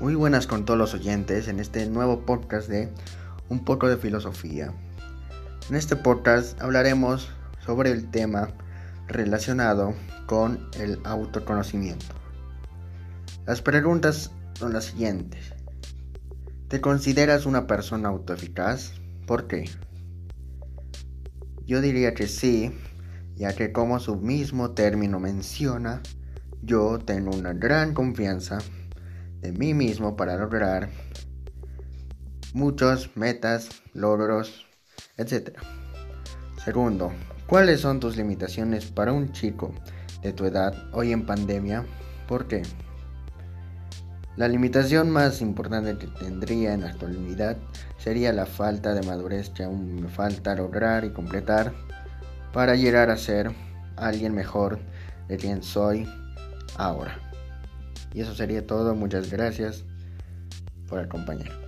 Muy buenas con todos los oyentes en este nuevo podcast de Un poco de filosofía. En este podcast hablaremos sobre el tema relacionado con el autoconocimiento. Las preguntas son las siguientes. ¿Te consideras una persona autoeficaz? ¿Por qué? Yo diría que sí, ya que como su mismo término menciona, yo tengo una gran confianza de mí mismo para lograr muchos metas, logros, etc. Segundo, ¿cuáles son tus limitaciones para un chico de tu edad hoy en pandemia? ¿Por qué? La limitación más importante que tendría en la actualidad sería la falta de madurez que aún me falta lograr y completar para llegar a ser alguien mejor de quien soy ahora. Y eso sería todo. Muchas gracias por acompañar.